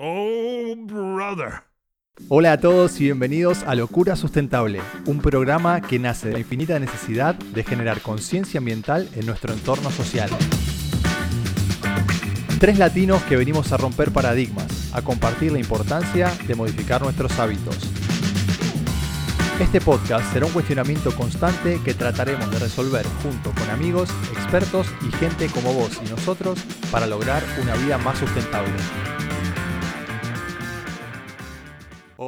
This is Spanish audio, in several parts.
Oh, brother. Hola a todos y bienvenidos a Locura Sustentable, un programa que nace de la infinita necesidad de generar conciencia ambiental en nuestro entorno social. Tres latinos que venimos a romper paradigmas, a compartir la importancia de modificar nuestros hábitos. Este podcast será un cuestionamiento constante que trataremos de resolver junto con amigos, expertos y gente como vos y nosotros para lograr una vida más sustentable.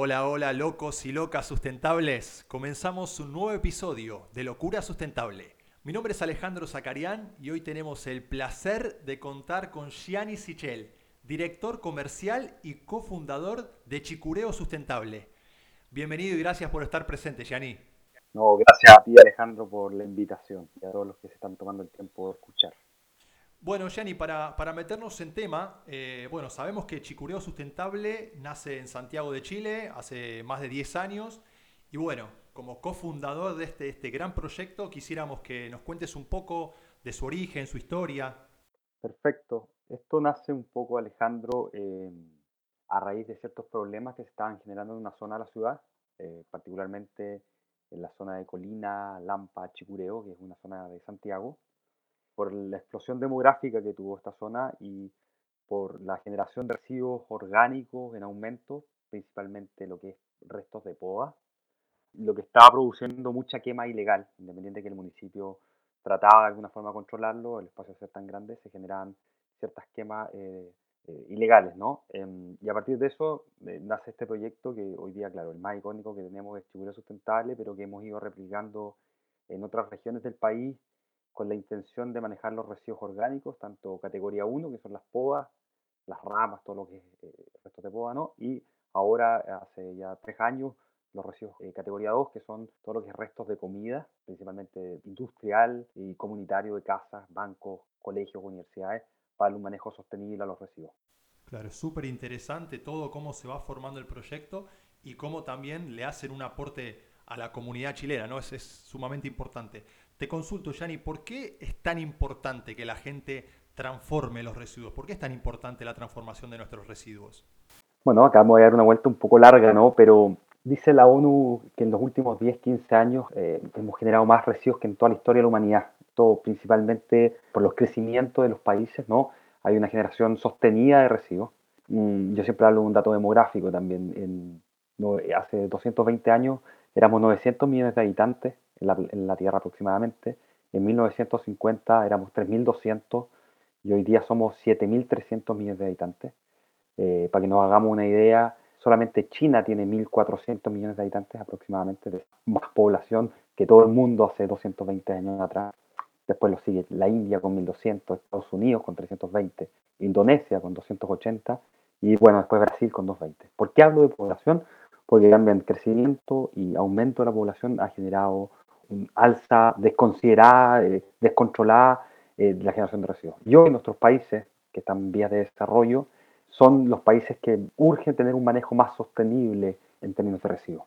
Hola, hola, locos y locas sustentables. Comenzamos un nuevo episodio de Locura Sustentable. Mi nombre es Alejandro Zacarián y hoy tenemos el placer de contar con Gianni Sichel, director comercial y cofundador de Chicureo Sustentable. Bienvenido y gracias por estar presente, Gianni. No, gracias a ti Alejandro por la invitación y a todos los que se están tomando el tiempo de escuchar. Bueno, Gianni, para, para meternos en tema, eh, bueno, sabemos que Chicureo Sustentable nace en Santiago de Chile hace más de 10 años y bueno, como cofundador de este, este gran proyecto, quisiéramos que nos cuentes un poco de su origen, su historia. Perfecto. Esto nace un poco, Alejandro, eh, a raíz de ciertos problemas que se estaban generando en una zona de la ciudad, eh, particularmente en la zona de Colina, Lampa, Chicureo, que es una zona de Santiago por la explosión demográfica que tuvo esta zona y por la generación de residuos orgánicos en aumento, principalmente lo que es restos de poda, lo que estaba produciendo mucha quema ilegal, independiente de que el municipio trataba de alguna forma de controlarlo, el espacio ser tan grande, se generaban ciertas quemas eh, eh, ilegales, ¿no? Em, y a partir de eso eh, nace este proyecto que hoy día, claro, el más icónico que tenemos es Chibura Sustentable, pero que hemos ido replicando en otras regiones del país con la intención de manejar los residuos orgánicos, tanto categoría 1, que son las podas, las ramas, todo lo que es eh, restos de poda, ¿no? Y ahora, hace ya tres años, los residuos eh, categoría 2, que son todo lo que es restos de comida, principalmente industrial y comunitario de casas, bancos, colegios, universidades, para un manejo sostenible a los residuos. Claro, es súper interesante todo cómo se va formando el proyecto y cómo también le hacen un aporte a la comunidad chilena, ¿no? Es, es sumamente importante. Te consulto, Yanni, ¿por qué es tan importante que la gente transforme los residuos? ¿Por qué es tan importante la transformación de nuestros residuos? Bueno, acá vamos a dar una vuelta un poco larga, ¿no? Pero dice la ONU que en los últimos 10, 15 años eh, hemos generado más residuos que en toda la historia de la humanidad. Todo principalmente por los crecimientos de los países, ¿no? Hay una generación sostenida de residuos. Mm, yo siempre hablo de un dato demográfico también. Hace 220 años éramos 900 millones de habitantes en la, Tierra aproximadamente. En 1950 éramos 3.200 y hoy día somos 7.300 millones de habitantes. Eh, para que nos hagamos una idea, solamente China tiene 1.400 millones de habitantes aproximadamente, de más población que todo el mundo hace 220 años atrás. Después lo sigue la India con 1.200, Estados Unidos con 320, Indonesia con 280 y bueno, después Brasil con 220. ¿Por qué hablo de población? Porque también crecimiento y aumento de la población ha generado alza desconsiderada, eh, descontrolada eh, de la generación de residuos. Y hoy nuestros países, que están en vías de desarrollo, son los países que urgen tener un manejo más sostenible en términos de residuos.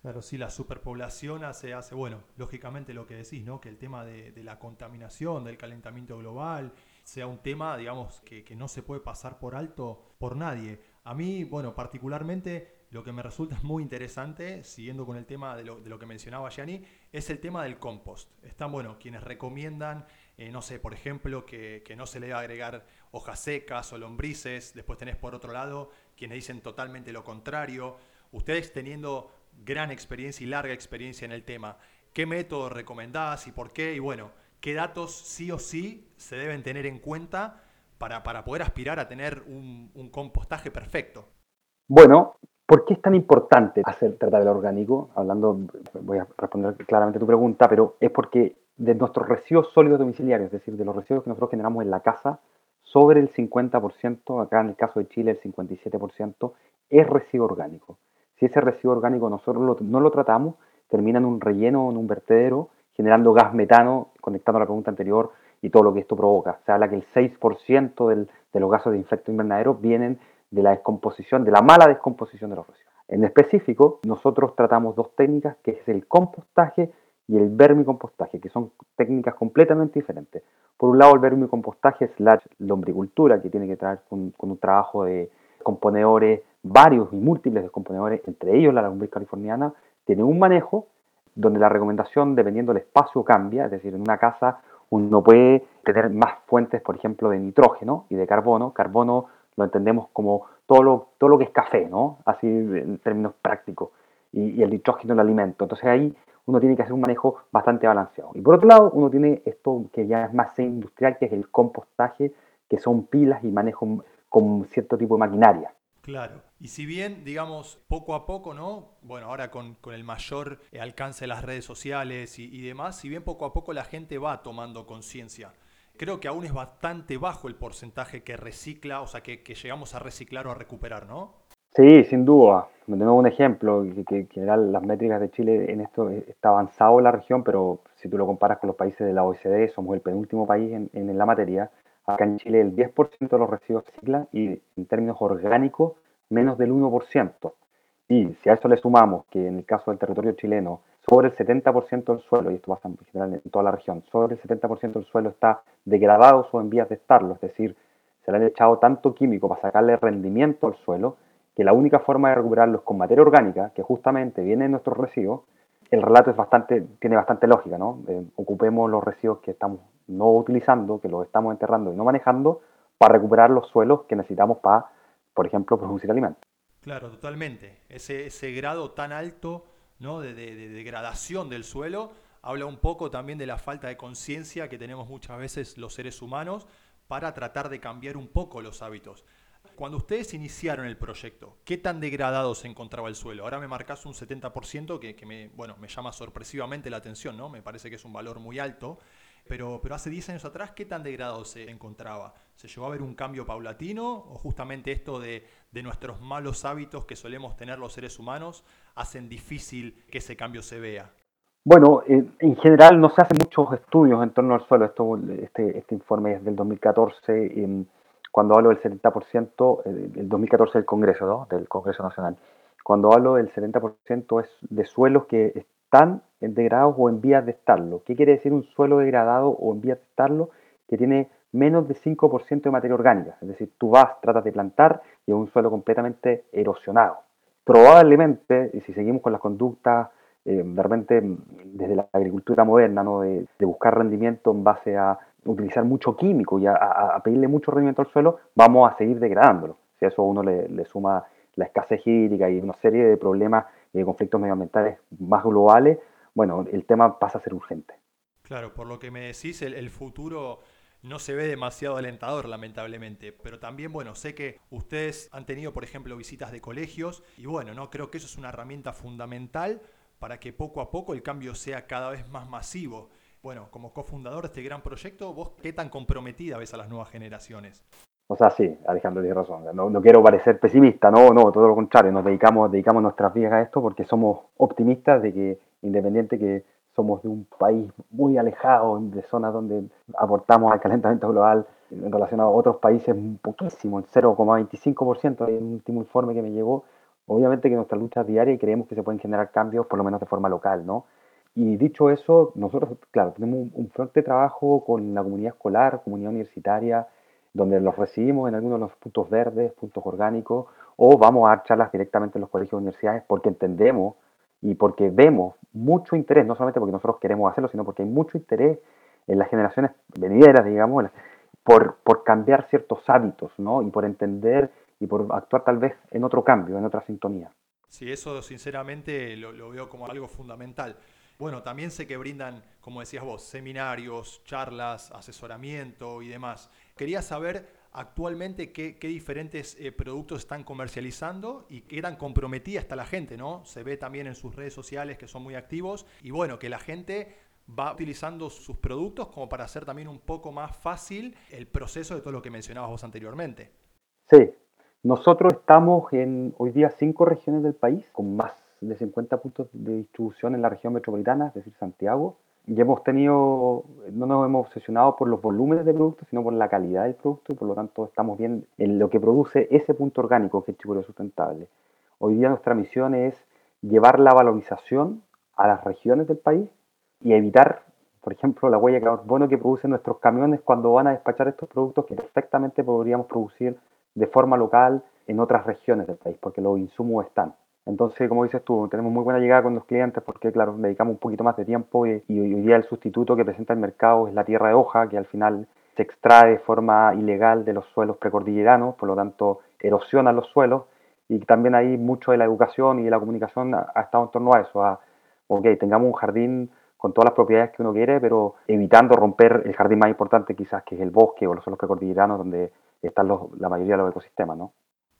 Claro, sí, la superpoblación hace, hace, bueno, lógicamente lo que decís, ¿no? Que el tema de, la contaminación, del calentamiento global, sea un tema, digamos, que, que, no se puede pasar por alto por nadie. A mí, bueno, particularmente lo que me resulta muy interesante, siguiendo con el tema de lo, de lo que mencionaba Gianni, es el tema del compost. Están, bueno, quienes recomiendan, eh, no sé, por ejemplo, que, no se le debe agregar hojas secas o lombrices. Después tenés por otro lado quienes dicen totalmente lo contrario. Ustedes teniendo gran experiencia y larga experiencia en el tema, ¿qué método recomendás y por qué? Y bueno, ¿qué datos sí o sí se deben tener en cuenta para, poder aspirar a tener un compostaje perfecto? Bueno, ¿Por qué es tan importante hacer tratar el orgánico? Hablando, voy a responder claramente tu pregunta, pero es porque de nuestros residuos sólidos domiciliarios, es decir, de los residuos que nosotros generamos en la casa, sobre el 50%, acá en el caso de Chile el 57%, es residuo orgánico. Si ese residuo orgánico nosotros no lo tratamos, termina en un relleno, en un vertedero, generando gas metano, conectando a la pregunta anterior y todo lo que esto provoca. Se habla que el 6% del, de los gases de efecto invernadero vienen de la descomposición, de la mala descomposición de los residuos. En específico, nosotros tratamos dos técnicas, que es el compostaje y el vermicompostaje, que son técnicas completamente diferentes. Por un lado, el vermicompostaje es la lombricultura, que tiene que traer con, un trabajo de descomponedores, varios y múltiples descomponedores, entre ellos la lombriz californiana, tiene un manejo donde la recomendación, dependiendo del espacio, cambia. Es decir, en una casa uno puede tener más fuentes, por ejemplo, de nitrógeno y de carbono. Carbono lo entendemos como todo lo, todo lo que es café, ¿no? Así en términos prácticos. Y, el nitrógeno el alimento. Entonces ahí uno tiene que hacer un manejo bastante balanceado. Y por otro lado, uno tiene esto que ya es más industrial, que es el compostaje, que son pilas y manejo con cierto tipo de maquinaria. Claro. Y si bien, digamos, poco a poco, ¿no? Bueno, ahora con, el mayor alcance de las redes sociales y, demás, si bien poco a poco la gente va tomando conciencia, creo que aún es bastante bajo el porcentaje que recicla, o sea, que, llegamos a reciclar o a recuperar, ¿no? Sí, sin duda. Tenemos un ejemplo, que, en general las métricas de Chile en esto está avanzado la región, pero si tú lo comparas con los países de la OECD, somos el penúltimo país en, en la materia. Acá en Chile el 10% de los residuos reciclan y en términos orgánicos menos del 1%. Y si a eso le sumamos que en el caso del territorio chileno, sobre el 70% del suelo, y esto pasa en general en toda la región, sobre el 70% del suelo está degradado o en vías de estarlo, es decir, se le han echado tanto químico para sacarle rendimiento al suelo que la única forma de recuperarlo es con materia orgánica, que justamente viene de nuestros residuos, el relato es bastante, tiene bastante lógica, ¿no? Eh, ocupemos los residuos que estamos no utilizando, que los estamos enterrando y no manejando, para recuperar los suelos que necesitamos para, por ejemplo, producir alimentos. Claro, totalmente. Ese, ese grado tan alto ¿no? de, degradación del suelo habla un poco también de la falta de conciencia que tenemos muchas veces los seres humanos para tratar de cambiar un poco los hábitos. Cuando ustedes iniciaron el proyecto, ¿qué tan degradado se encontraba el suelo? Ahora me marcas un 70% que, que me, bueno, me llama sorpresivamente la atención, ¿no? Me parece que es un valor muy alto. Pero, pero hace 10 años atrás, ¿qué tan degradado se encontraba? ¿Se llegó a ver un cambio paulatino o justamente esto de, de nuestros malos hábitos que solemos tener los seres humanos hacen difícil que ese cambio se vea? Bueno, en general no se hacen muchos estudios en torno al suelo. Esto, este, este informe es del 2014. cuando hablo del 70%, el 2014 del Congreso, ¿no? del Congreso Nacional. Cuando hablo del 70% es de suelos que están degradados o en vías de estarlo. ¿Qué quiere decir un suelo degradado o en vías de estarlo? Que tiene menos de 5% de materia orgánica. Es decir, tú vas, tratas de plantar y es un suelo completamente erosionado. Probablemente, y si seguimos con las conductas, eh, de repente desde la agricultura moderna, ¿no? de, buscar rendimiento en base a utilizar mucho químico y a, pedirle mucho rendimiento al suelo, vamos a seguir degradándolo. Si a eso uno le, le suma la escasez hídrica y una serie de problemas y de conflictos medioambientales más globales, bueno, el tema pasa a ser urgente. Claro, por lo que me decís, el, futuro no se ve demasiado alentador, lamentablemente. Pero también, bueno, sé que ustedes han tenido, por ejemplo, visitas de colegios y bueno, no creo que eso es una herramienta fundamental para que poco a poco el cambio sea cada vez más masivo. Bueno, como cofundador de este gran proyecto, ¿vos qué tan comprometida ves a las nuevas generaciones? O sea, sí, Alejandro tiene razón. No, no, quiero parecer pesimista, no, no, todo lo contrario. Nos dedicamos, dedicamos nuestras vidas a esto porque somos optimistas de que, independiente que somos de un país muy alejado, de zonas donde aportamos al calentamiento global en relación a otros países poquísimo, el 0,25%, en un último informe que me llegó. Obviamente que nuestra lucha es diaria y creemos que se pueden generar cambios, por lo menos de forma local, ¿no? Y dicho eso, nosotros, claro, tenemos un, un trabajo con la comunidad escolar, comunidad universitaria, donde los recibimos en algunos de los puntos verdes, puntos orgánicos, o vamos a dar charlas directamente en los colegios y universidades porque entendemos y porque vemos mucho interés, no solamente porque nosotros queremos hacerlo, sino porque hay mucho interés en las generaciones venideras, digamos, por, por cambiar ciertos hábitos, ¿no? Y por entender y por actuar tal vez en otro cambio, en otra sintonía. Sí, eso sinceramente lo, lo veo como algo fundamental. Bueno, también sé que brindan, como decías vos, seminarios, charlas, asesoramiento y demás. Quería saber actualmente qué, diferentes eh, productos están comercializando y qué tan comprometida está la gente, ¿no? Se ve también en sus redes sociales que son muy activos y bueno, que la gente va utilizando sus productos como para hacer también un poco más fácil el proceso de todo lo que mencionabas vos anteriormente. Sí, nosotros estamos en hoy día cinco regiones del país con más de 50 puntos de distribución en la región metropolitana, es decir, Santiago. Y hemos tenido, no nos hemos obsesionado por los volúmenes de productos, sino por la calidad del producto y por lo tanto estamos bien en lo que produce ese punto orgánico que es Chicureo Sustentable. Hoy día nuestra misión es llevar la valorización a las regiones del país y evitar, por ejemplo, la huella de carbono que producen nuestros camiones cuando van a despachar estos productos que perfectamente podríamos producir de forma local en otras regiones del país, porque los insumos están. Entonces, como dices tú, tenemos muy buena llegada con los clientes porque, claro, dedicamos un poquito más de tiempo y, hoy día el sustituto que presenta el mercado es la tierra de hoja, que al final se extrae de forma ilegal de los suelos precordilleranos, por lo tanto erosiona los suelos y también ahí mucho de la educación y de la comunicación ha, estado en torno a eso, a, ok, tengamos un jardín con todas las propiedades que uno quiere, pero evitando romper el jardín más importante quizás, que es el bosque o los suelos precordilleranos, donde están la mayoría de los ecosistemas, ¿no?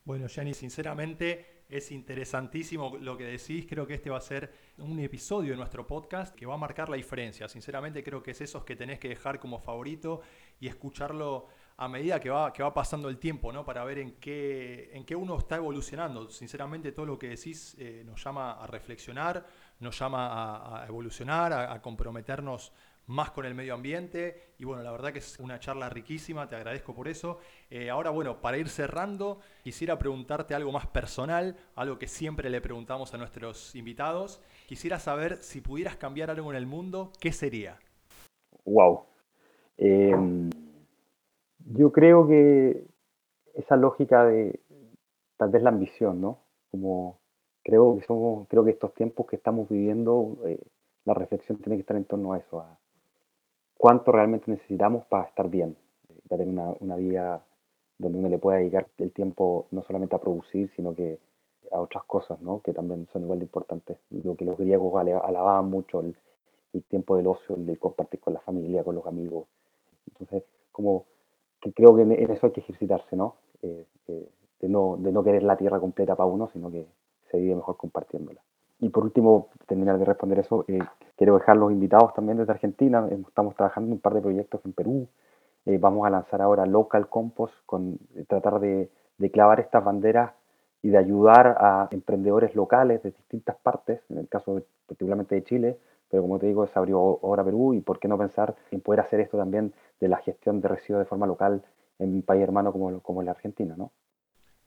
Bueno, Jenny, sinceramente es interesantísimo lo que decís. Creo que este va a ser un episodio de nuestro podcast que va a marcar la diferencia. Sinceramente creo que es esos que tenés que dejar como favorito y escucharlo a medida que va, que va pasando el tiempo, ¿no? Para ver en qué, en qué uno está evolucionando. Sinceramente todo lo que decís eh, nos llama a reflexionar, nos llama a, evolucionar, a comprometernos más con el medio ambiente. Y bueno, la verdad que es una charla riquísima, te agradezco por eso. Eh, ahora, bueno, para ir cerrando, quisiera preguntarte algo más personal, algo que siempre le preguntamos a nuestros invitados. Quisiera saber si pudieras cambiar algo en el mundo, ¿qué sería? Wow. Em, yo creo que esa lógica de tal vez la ambición, ¿no? Como creo que somos, creo que estos tiempos que estamos viviendo, eh, la reflexión tiene que estar en torno a eso, cuánto realmente necesitamos para estar bien, para tener una, una vida donde uno le pueda dedicar el tiempo no solamente a producir, sino que a otras cosas, ¿no? que también son igual de importantes. Lo que los griegos alababan mucho, el, tiempo del ocio, el de compartir con la familia, con los amigos. Entonces, como que creo que en, eso hay que ejercitarse, ¿no? Eh, eh, de ¿no? De no querer la tierra completa para uno, sino que se vive mejor compartiéndola. Y por último, terminar de responder eso, eh, quiero dejar los invitados también desde Argentina. Estamos trabajando en un par de proyectos en Perú. Eh, vamos a lanzar ahora Local Compost, con eh, tratar de, clavar estas banderas y de ayudar a emprendedores locales de distintas partes, en el caso particularmente de Chile, pero como te digo, se abrió ahora Perú y por qué no pensar en poder hacer esto también de la gestión de residuos de forma local en un país hermano como, como la Argentina, ¿no?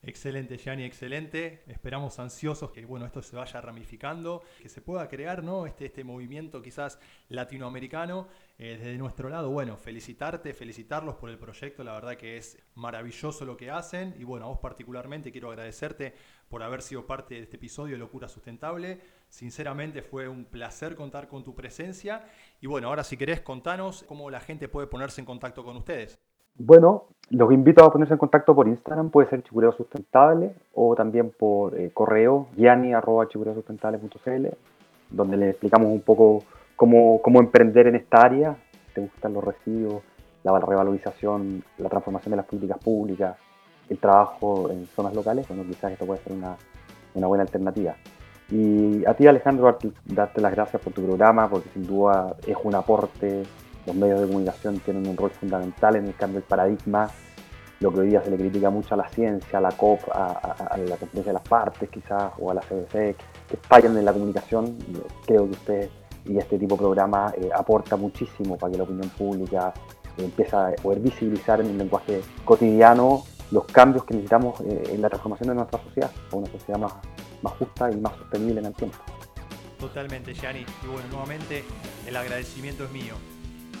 Excelente, Gianni, excelente. Esperamos ansiosos que bueno, esto se vaya ramificando, que se pueda crear ¿no? este, este movimiento quizás latinoamericano. Eh, desde nuestro lado, bueno, felicitarte, felicitarlos por el proyecto. La verdad que es maravilloso lo que hacen. Y bueno, a vos particularmente quiero agradecerte por haber sido parte de este episodio de Locura Sustentable. Sinceramente fue un placer contar con tu presencia. Y bueno, ahora si querés, contanos cómo la gente puede ponerse en contacto con ustedes. Bueno, los invito a ponerse en contacto por Instagram, puede ser Chicureo Sustentable o también por eh, correo gianni.chicureosustentable.cl, donde le explicamos un poco cómo, cómo emprender en esta área, si te gustan los residuos, la revalorización, la transformación de las políticas públicas, el trabajo en zonas locales, bueno, quizás esto puede ser una, una buena alternativa. Y a ti Alejandro, darte las gracias por tu programa, porque sin duda es un aporte los medios de comunicación tienen un rol fundamental en el cambio del paradigma, lo que hoy día se le critica mucho a la ciencia, a la COP, a, la conferencia de las partes quizás, o a la CBC, que fallan en la comunicación. Creo que usted y este tipo de programa eh, aporta muchísimo para que la opinión pública eh, empiece a poder visibilizar en un lenguaje cotidiano los cambios que necesitamos eh, en la transformación de nuestra sociedad, a una sociedad más, más justa y más sostenible en el tiempo. Totalmente, Gianni. Y bueno, nuevamente el agradecimiento es mío.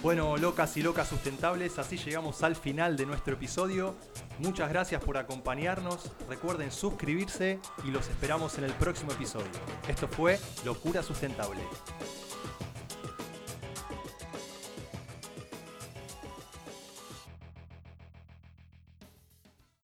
Bueno, locas y locas sustentables, así llegamos al final de nuestro episodio. Muchas gracias por acompañarnos. Recuerden suscribirse y los esperamos en el próximo episodio. Esto fue Locura Sustentable.